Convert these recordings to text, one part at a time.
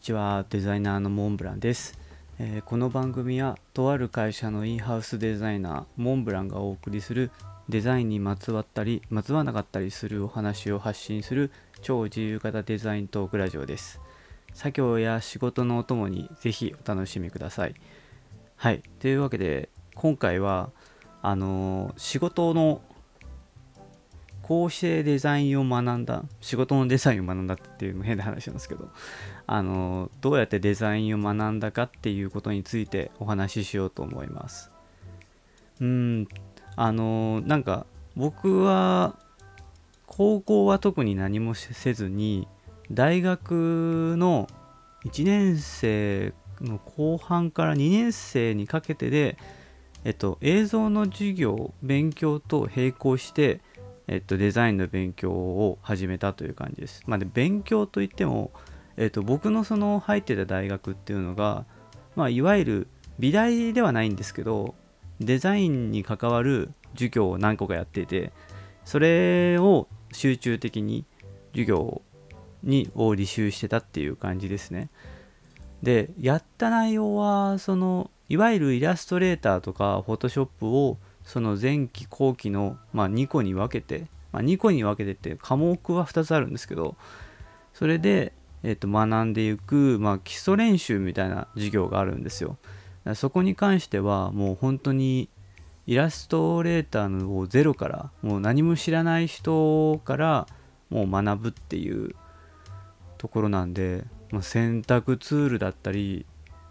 こんにちは。デザイナーのモンブランです、えーこの番組はとある会社のインハウスデザイナーモンブランがお送りするデザインにまつわったりまつわなかったりするお話を発信する超自由型デザイントークラジオです。作業や仕事のお供にぜひお楽しみください。はい。というわけで今回はあのー仕事のこうしてデザインを学んだ。仕事のデザインを学んだっていうの変な話なんですけど。あのどうやってデザインを学んだかっていうことについてお話ししようと思います。うん。あのなんか僕は高校は特に何もせずに大学の1年生の後半から2年生にかけてで、えっと、映像の授業勉強と並行してえっと、デザインの勉強を始めたという感じです。まあ、で勉強といっても、えっと、僕のその入ってた大学っていうのが、まあ、いわゆる美大ではないんですけどデザインに関わる授業を何個かやっていてそれを集中的に授業にを履修してたっていう感じですね。でやった内容はそのいわゆるイラストレーターとかフォトショップをその前期後期の、まあ、2個に分けて、まあ、2個に分けてって科目は2つあるんですけどそれで、えー、と学んでいく、まあ、基礎練習みたいな授業があるんですよ。そこに関してはもう本当にイラストレーターをゼロからもう何も知らない人からもう学ぶっていうところなんで、まあ、選択ツールだったり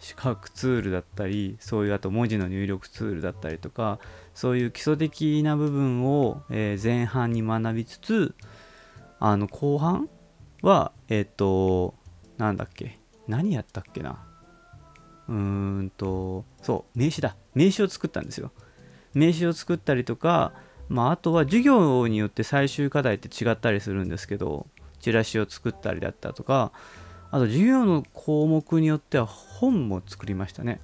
視覚ツールだったりそういうあと文字の入力ツールだったりとかそういう基礎的な部分を、えー前半に学びつつあの後半はえっ、となんだっけ何やったっけな。うーんとそう名刺だ。名刺を作ったんですよ。名刺を作ったりとか、まあ、あとは授業によって最終課題って違ったりするんですけどチラシを作ったりだったとかあと授業の項目によっては本も作りましたね。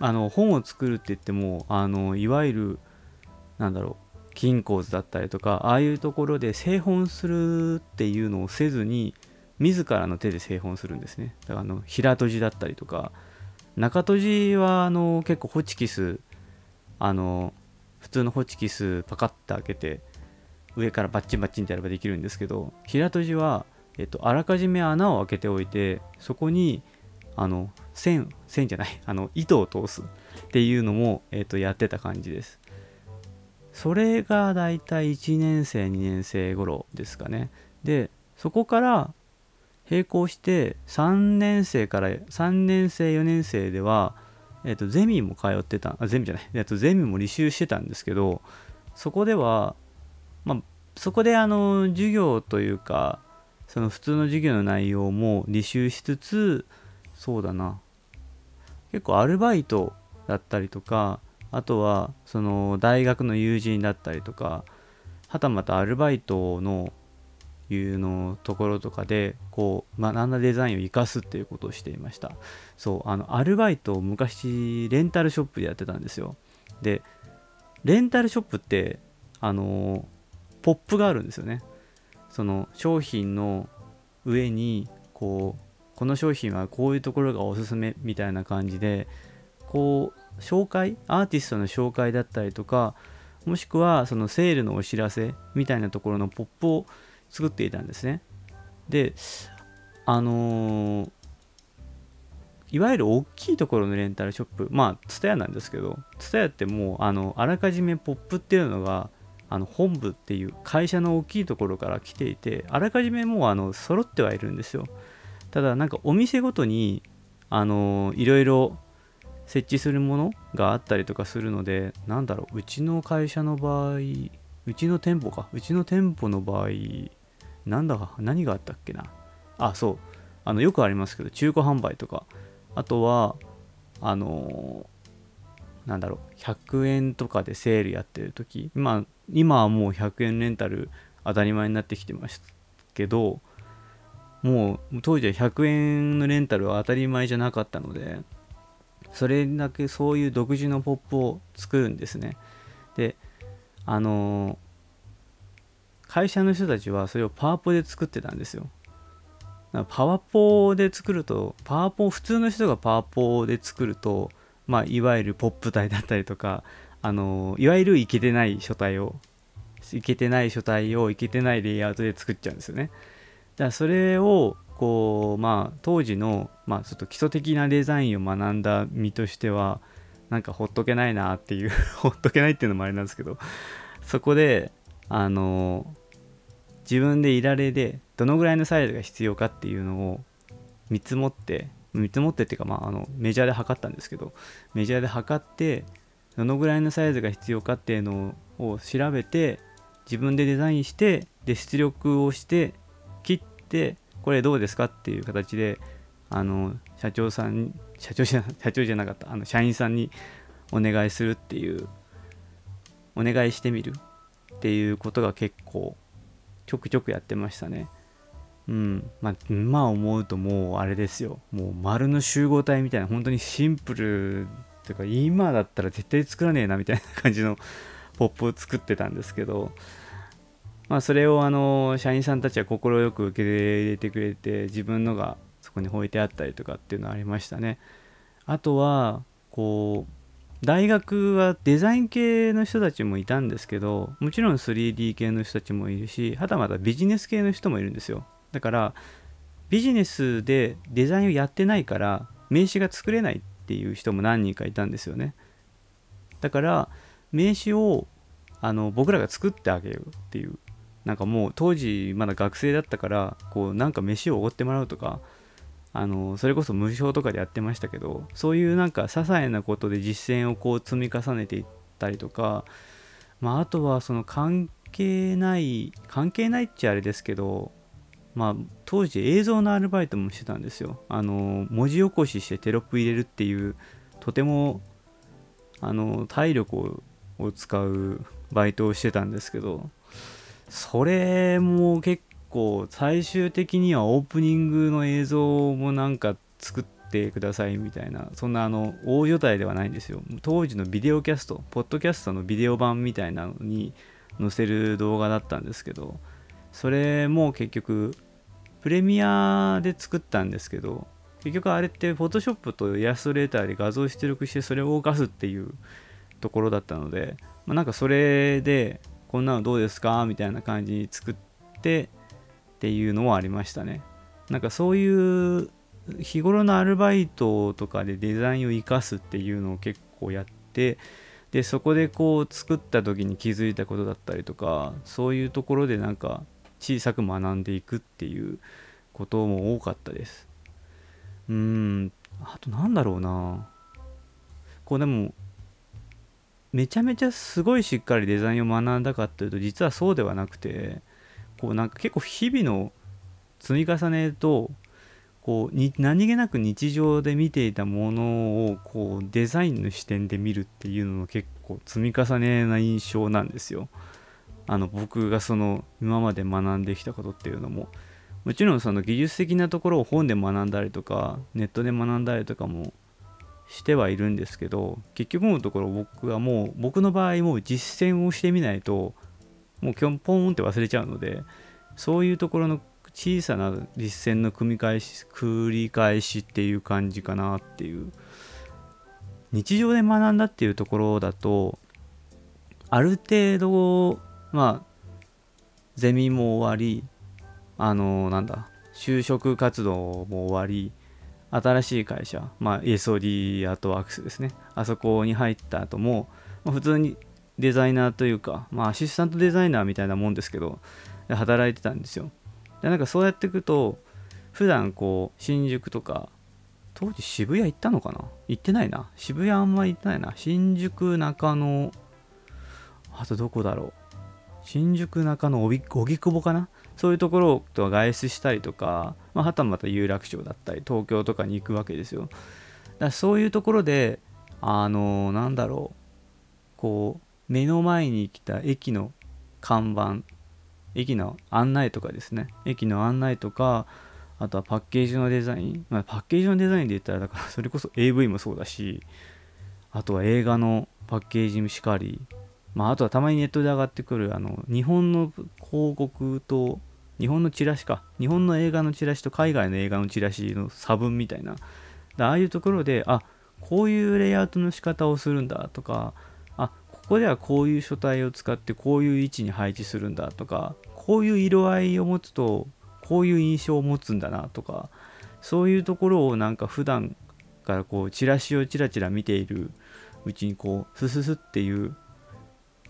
あの本を作るって言ってもあのいわゆるなんだろう金鉱図だったりとかああいうところで製本するっていうのをせずに自らの手で製本するんですね。だからあの平閉じだったりとか中閉じはあの結構ホチキスあの普通のホチキスパカッて開けて上からバッチンバッチンってやればできるんですけど平閉じはえっと、あらかじめ穴を開けておいてそこにあの線線じゃない あの糸を通すっていうのも、えっと、やってた感じです。それがだいたい1年生2年生頃ですかね。でそこから並行して3年生から3年生4年生では、えっと、ゼミも通ってたあゼミじゃない、えっと、ゼミも履修してたんですけどそこではまあそこであの授業というかその普通の授業の内容も履修しつつそうだな。結構アルバイトだったりとかあとはその大学の友人だったりとかはたまたアルバイトのいうのところとかでこう学んだデザインを生かすっていうことをしていました。そうあのアルバイトを昔レンタルショップでやってたんですよ。でレンタルショップってあのポップがあるんですよね。その商品の上にこうこの商品はこういうところがおすすめみたいな感じでこう紹介アーティストの紹介だったりとかもしくはそのセールのお知らせみたいなところのポップを作っていたんですね。であのーいわゆる大きいところのレンタルショップまあ TSUTAYA なんですけど TSUTAYA ってもうあのあらかじめポップっていうのがあの本部っていう会社の大きいところから来ていてあらかじめもうあの揃ってはいるんですよ。ただなんかお店ごとにあのいろいろ設置するものがあったりとかするのでなんだろううちの会社の場合うちの店舗かうちの店舗の場合なんだか何があったっけな。あそう。あのよくありますけど中古販売とか。あとはあのなんだろう100円とかでセールやってる時今今はもう100円レンタル当たり前になってきてますけどもう当時は100円のレンタルは当たり前じゃなかったのでそれだけそういう独自のポップを作るんですね。であの会社の人たちはそれをパワポで作ってたんですよ。パワポで作るとパワポ普通の人がパワポで作ると、まあ、いわゆるポップ体だったりとかあのいわゆるいけてない書体をいけてない書体をいけてないレイアウトで作っちゃうんですよね。だからそれをこうまあ当時の、まあ、ちょっと基礎的なデザインを学んだ身としてはなんかほっとけないなっていう ほっとけないっていうのもあれなんですけどそこであの自分でいられでどのぐらいのサイズが必要かっていうのを見積もって見積もってっていうか、まあ、あのメジャーで測ったんですけどメジャーで測ってどのぐらいのサイズが必要かっていうのを調べて自分でデザインしてで出力をして切ってこれどうですかっていう形であの社長さん社長じゃ 社長じゃなかったあの社員さんにお願いするっていうお願いしてみるっていうことが結構ちょくちょくやってましたね。うん、まあ、今思うともうあれですよ。もう丸の集合体みたいな、本当にシンプルっていうか、今だったら絶対作らねえなみたいな感じの ポップを作ってたんですけど、まあ、それをあの社員さんたちは快く受け入れてくれて、自分のがそこに置いてあったりとかっていうのはありましたね。あとは、こう、大学はデザイン系の人たちもいたんですけどもちろん 3D 系の人たちもいるしはたまたビジネス系の人もいるんですよだからビジネスでデザインをやってないから名刺が作れないっていう人も何人かいたんですよね。だから名刺をあの僕らが作ってあげるっていうなんかもう当時まだ学生だったからこうなんか飯をおごってもらうとかあのそれこそ無償とかでやってましたけどそういうなんか些細なことで実践をこう積み重ねていったりとか、まあ、あとはその関係ない関係ないっちゃあれですけどまあ当時映像のアルバイトもしてたんですよ。あの文字起こししてテロップ入れるっていうとてもあの体力を使うバイトをしてたんですけどそれも結構最終的にはオープニングの映像もなんか作ってくださいみたいなそんなあの大所帯ではないんですよ。当時のビデオキャストポッドキャストのビデオ版みたいなのに載せる動画だったんですけどそれも結局プレミアで作ったんですけど結局あれってフォトショップとイラストレーターで画像出力してそれを動かすっていうところだったので、まあ、なんかそれでこんなのどうですかみたいな感じに作ってっていうのはありましたね。なんかそういう日頃のアルバイトとかでデザインを生かすっていうのを結構やってでそこでこう作った時に気づいたことだったりとかそういうところでなんか小さく学んでいくっていうことも多かったですうんあとなんだろうなこうでもめちゃめちゃすごいしっかりデザインを学んだかっていうと実はそうではなくてこうなんか結構日々の積み重ねとこうに何気なく日常で見ていたものをこうデザインの視点で見るっていうのの結構積み重ねな印象なんですよ。あの僕がその今まで学んできたことっていうのももちろんその技術的なところを本で学んだりとかネットで学んだりとかもしてはいるんですけど結局のところ僕はもう僕の場合もう実践をしてみないともうきょんぽんって忘れちゃうのでそういうところの小さな実践の組み返し繰り返しっていう感じかなっていう。日常で学んだっていうところだとある程度まあゼミも終わりあのなんだ就職活動も終わり新しい会社、まあ、ESOD アートワークスですね。あそこに入った後も、まあ、普通にデザイナーというか、まあ、アシスタントデザイナーみたいなもんですけど働いてたんですよ。でなんかそうやっていくと普段こう新宿とか当時渋谷行ったのかな？行ってないな。渋谷あんま行ってないな。新宿中野あとどこだろう？新宿中野荻窪かな？そういうところとは外出したりとか、まあ、はたまた有楽町だったり東京とかに行くわけですよ。だそういうところであのなんだろうこう目の前に来た駅の看板駅の案内とかですね。駅の案内とかあとはパッケージのデザイン、まあ、パッケージのデザインで言ったらだからそれこそ AV もそうだしあとは映画のパッケージもしかり、まあ、あとはたまにネットで上がってくるあの日本の広告と日本のチラシか。日本の映画のチラシと海外の映画のチラシの差分みたいな。ああいうところであこういうレイアウトの仕方をするんだとかあここではこういう書体を使ってこういう位置に配置するんだとかこういう色合いを持つとこういう印象を持つんだなとかそういうところをなんか普段からこうチラシをチラチラ見ているうちにこうスススっていう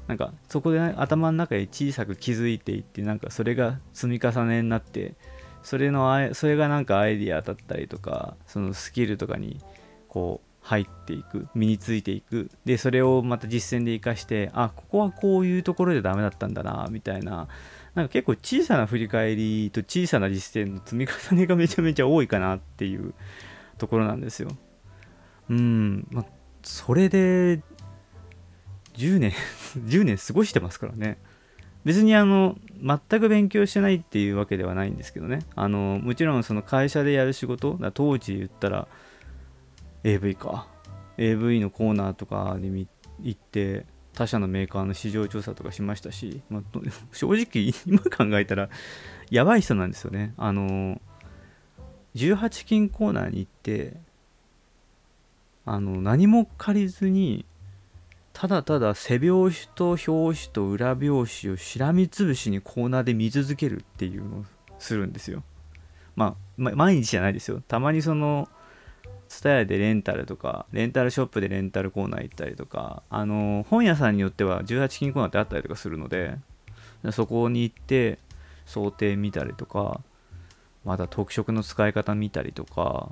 なんかそこで頭の中で小さく気づいていってなんかそれが積み重ねになってそれのあそれがなんかアイディアだったりとかそのスキルとかにこう入っていく身についていく。でそれをまた実践で生かしてあここはこういうところでダメだったんだなみたいななんか結構小さな振り返りと小さな実践の積み重ねがめちゃめちゃ多いかなっていうところなんですよ。うんまあそれで10年 10年過ごしてますからね。別にあの全く勉強してないっていうわけではないんですけどね。あのもちろんその会社でやる仕事だ当時言ったら AV か。AV のコーナーとかに行って他社のメーカーの市場調査とかしましたし、まあ、正直今考えたらやばい人なんですよね。あの18金コーナーに行ってあの何も借りずにただただ背表紙と表紙と裏表紙をしらみつぶしにコーナーで見続けるっていうのをするんですよ。まあ、毎日じゃないですよ。たまにその、TSUTAYA でレンタルとか、レンタルショップでレンタルコーナー行ったりとか、あの、本屋さんによっては18金コーナーってあったりとかするので、そこに行って想定見たりとか、また特色の使い方見たりとか、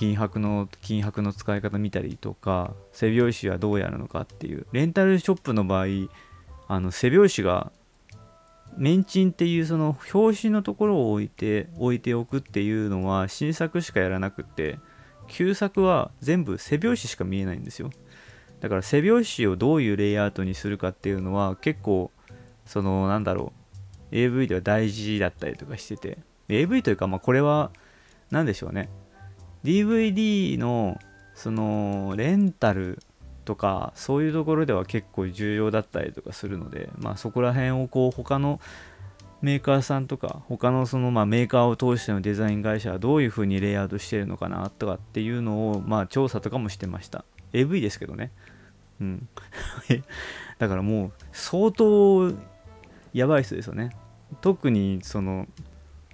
金箔の金箔の使い方見たりとか背拍子はどうやるのかっていう。レンタルショップの場合あの背拍子がメンチンっていうその表紙のところを置いて置いておくっていうのは新作しかやらなくて旧作は全部背拍子しか見えないんですよ。だから背拍子をどういうレイアウトにするかっていうのは結構そのなんだろう AV では大事だったりとかしてて。AV というかまあこれは何でしょうね。DVD のそのレンタルとかそういうところでは結構重要だったりとかするので、まあ、そこら辺をこう他のメーカーさんとか他のそのまあメーカーを通してのデザイン会社はどういう風にレイアウトしてるのかなとかっていうのをまあ調査とかもしてました。AV ですけどね。うん。だからもう相当やばい人ですよね。特にその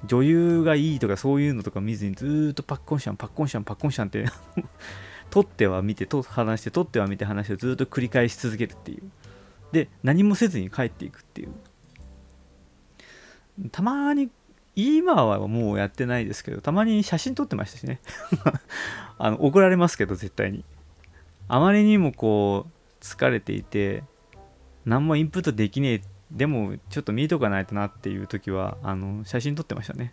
女優がいいとかそういうのとか見ずにずっとパッコンシャンパッコンシャンパッコンシャンって 撮っては見てと話して撮っては見て話してずっと繰り返し続けるっていう。で何もせずに帰っていくっていう。たまに今はもうやってないですけどたまに写真撮ってましたしね。あの怒られますけど絶対に。あまりにもこう疲れていて何もインプットできねえでもちょっと見とかないとなっていう時はあの写真撮ってましたね。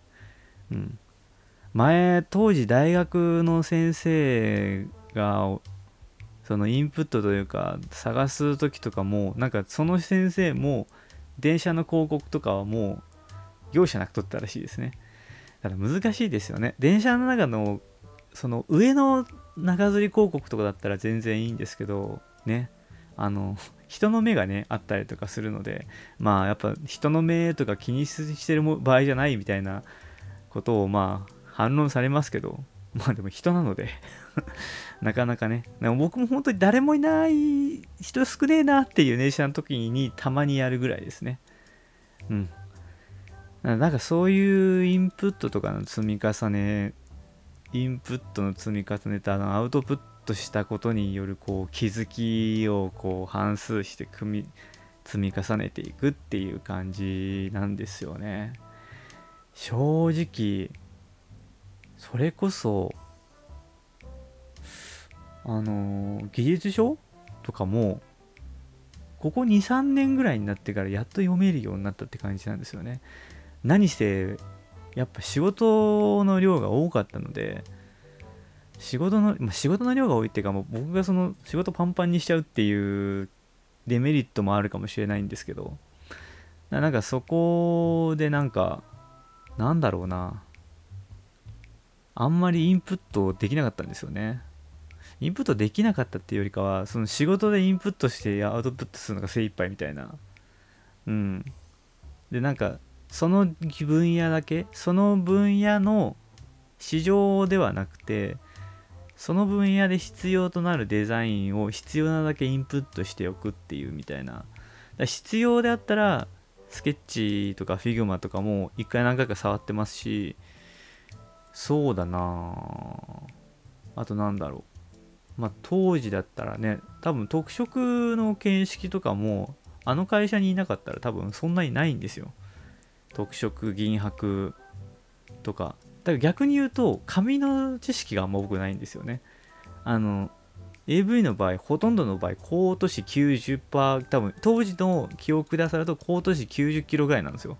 うん。前当時大学の先生がそのインプットというか探す時とかもなんかその先生も電車の広告とかはもう業者なく撮ったらしいですね。だから難しいですよね。電車の中のその上の中吊り広告とかだったら全然いいんですけどね。あの人の目がねあったりとかするのでまあやっぱ人の目とか気にしてる場合じゃないみたいなことをまあ反論されますけどまあでも人なので なかなかね。僕も本当に誰もいない人少ねえなっていう電車の時にたまにやるぐらいですね。うん。なんかそういうインプットとかの積み重ねインプットの積み重ねとあのアウトプッとしたことによるこう気づきをこう反数して組み積み重ねていくっていう感じなんですよね。正直それこそあの技術書とかもここ23年ぐらいになってからやっと読めるようになったって感じなんですよね。何してやっぱ仕事の量が多かったので仕事の、まあ、仕事の量が多いっていうかもう僕がその仕事パンパンにしちゃうっていうデメリットもあるかもしれないんですけどなんかそこでなんかなんだろうな。あんまりインプットできなかったんですよね。インプットできなかったっていうよりかはその仕事でインプットしてアウトプットするのが精一杯みたいな。うん。でなんかその分野だけその分野の市場ではなくてその分野で必要となるデザインを必要なだけインプットしておくっていうみたいな。必要であったらスケッチとか Figma とかも一回何回か触ってますしそうだな。あとなんだろう。まあ当時だったらね多分特色の形式とかもあの会社にいなかったら多分そんなにないんですよ。特色銀箔とか。だから逆に言うと紙の知識があんま僕ないんですよね。あの AV の場合ほとんどの場合高都市90%多分当時の記憶でさると高都市90キロぐらいなんですよ。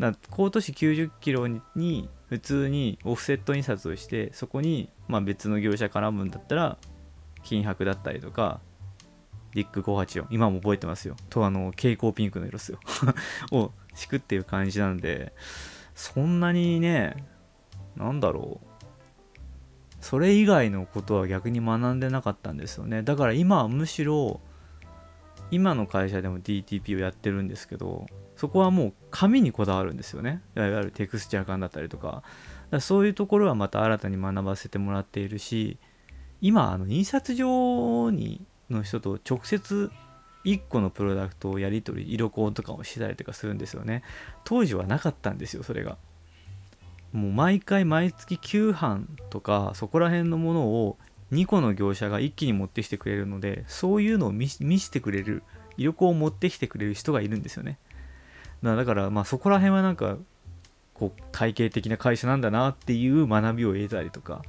だ高都市90キロに普通にオフセット印刷をしてそこにまあ別の業者絡むんだったら金箔だったりとかディック584今も覚えてますよ。とあの蛍光ピンクの色っすよ。を敷くっていう感じなんでそんなにねなんだろう。それ以外のことは逆に学んでなかったんですよね。だから今はむしろ今の会社でも DTP をやってるんですけどそこはもう紙にこだわるんですよね。いわゆるテクスチャー感だったりとか。だそういうところはまた新たに学ばせてもらっているし今あの印刷所にの人と直接1個のプロダクトをやり取り色コンとかをしてたりとかするんですよね。当時はなかったんですよそれが。もう毎回毎月9版とかそこら辺のものを2個の業者が一気に持ってきてくれるのでそういうのを見せてくれる色コを持ってきてくれる人がいるんですよね。だからまあそこら辺はなんかこう体系的な会社なんだなっていう学びを得たりとか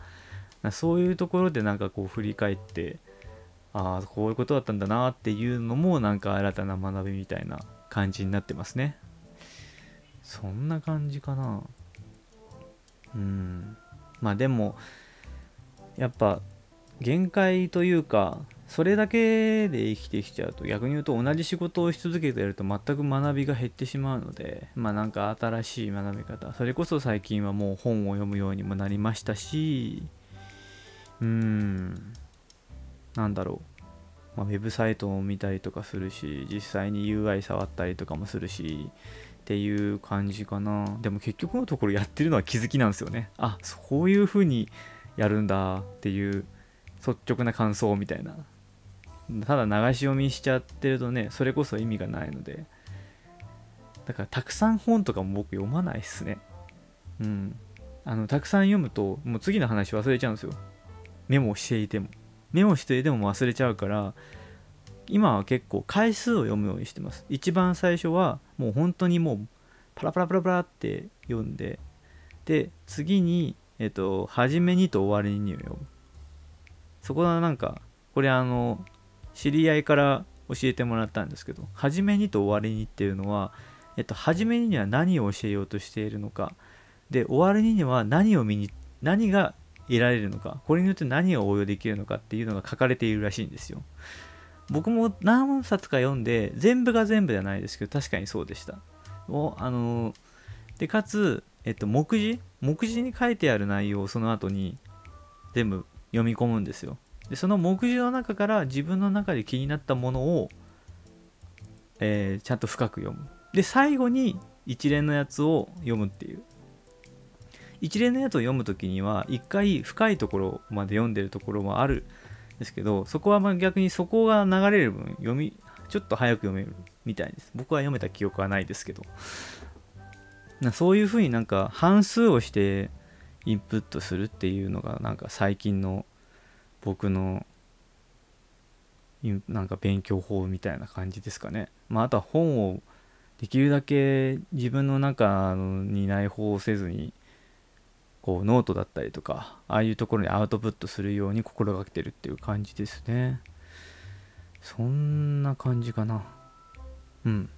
そういうところでなんかこう振り返ってああこういうことだったんだなっていうのもなんか新たな学びみたいな感じになってますね。そんな感じかな。うん。まあでもやっぱ限界というかそれだけで生きてきちゃうと逆に言うと同じ仕事をし続けてると全く学びが減ってしまうのでまあなんか新しい学び方それこそ最近はもう本を読むようにもなりましたしうーん。なんだろう、まあ、ウェブサイトを見たりとかするし実際に UI 触ったりとかもするしっていう感じかな。でも結局のところやってるのは気づきなんですよね。あそういう風にやるんだっていう率直な感想みたいな。ただ流し読みしちゃってるとねそれこそ意味がないので。だからたくさん本とかも僕読まないっすね。うん。あのたくさん読むともう次の話忘れちゃうんですよ。メモしていても。メモしていても忘れちゃうから今は結構回数を読むようにしてます。一番最初はもう本当にもうパラパラパラパラって読んでで次にえっと初めにと終わりに読む。そこはなんかこれあの知り合いから教えてもらったんですけど初めにと終わりにっていうのはえっと初めには何を教えようとしているのかで終わりには何を見に何が得られるのかこれによって何を応用できるのかっていうのが書かれているらしいんですよ。僕も何冊か読んで全部が全部じゃないですけど確かにそうでした。おあのでかつ、えっと、目次？目次に書いてある内容をその後に全部読み込むんですよ。でその目次の中から自分の中で気になったものを、えー、ちゃんと深く読む。で最後に一連のやつを読むっていう。一連のやつを読む時には一回深いところまで読んでるところもあるんですけどそこはまあ逆にそこが流れる分読みちょっと早く読めるみたいです僕は読めた記憶はないですけどなそういうふうになんか半数をしてインプットするっていうのがなんか最近の僕のなんか勉強法みたいな感じですかね。まあ、あとは本をできるだけ自分の中に内包せずにこうノートだったりとかああいうところにアウトプットするように心がけてるっていう感じですね。そんな感じかな。うん。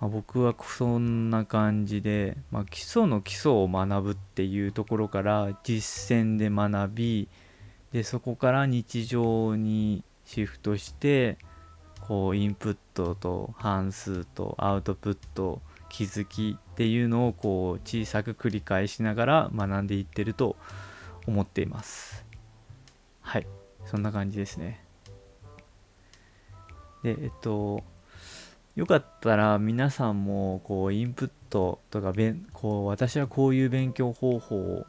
ま、僕はそんな感じで、まあ、基礎の基礎を学ぶっていうところから実践で学びでそこから日常にシフトしてこうインプットと反芻とアウトプット気づきっていうのをこう小さく繰り返しながら学んでいってると思っています。はい。そんな感じですね。でえっとよかったら皆さんもこうインプットとかべんこう私はこういう勉強方法を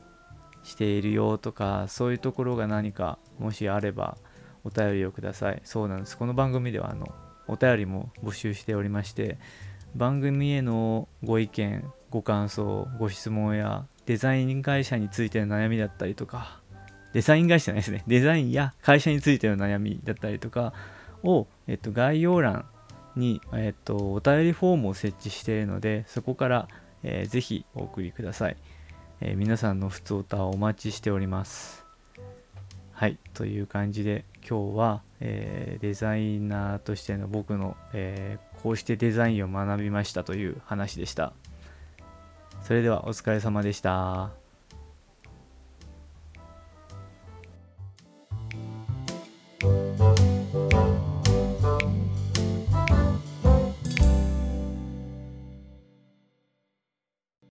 しているよとかそういうところが何かもしあればお便りをください。そうなんです。この番組ではあのお便りも募集しておりまして番組へのご意見ご感想ご質問やデザイン会社についての悩みだったりとかデザイン会社じゃないですね。デザインや会社についての悩みだったりとかを、えっと、概要欄に、えっと、お便りフォームを設置しているのでそこから、えー、ぜひお送りください、えー、皆さんの普通歌をお待ちしております。はいという感じで今日は、えー、デザイナーとしての僕の、えー、こうしてデザインを学びましたという話でした。それではお疲れ様でした。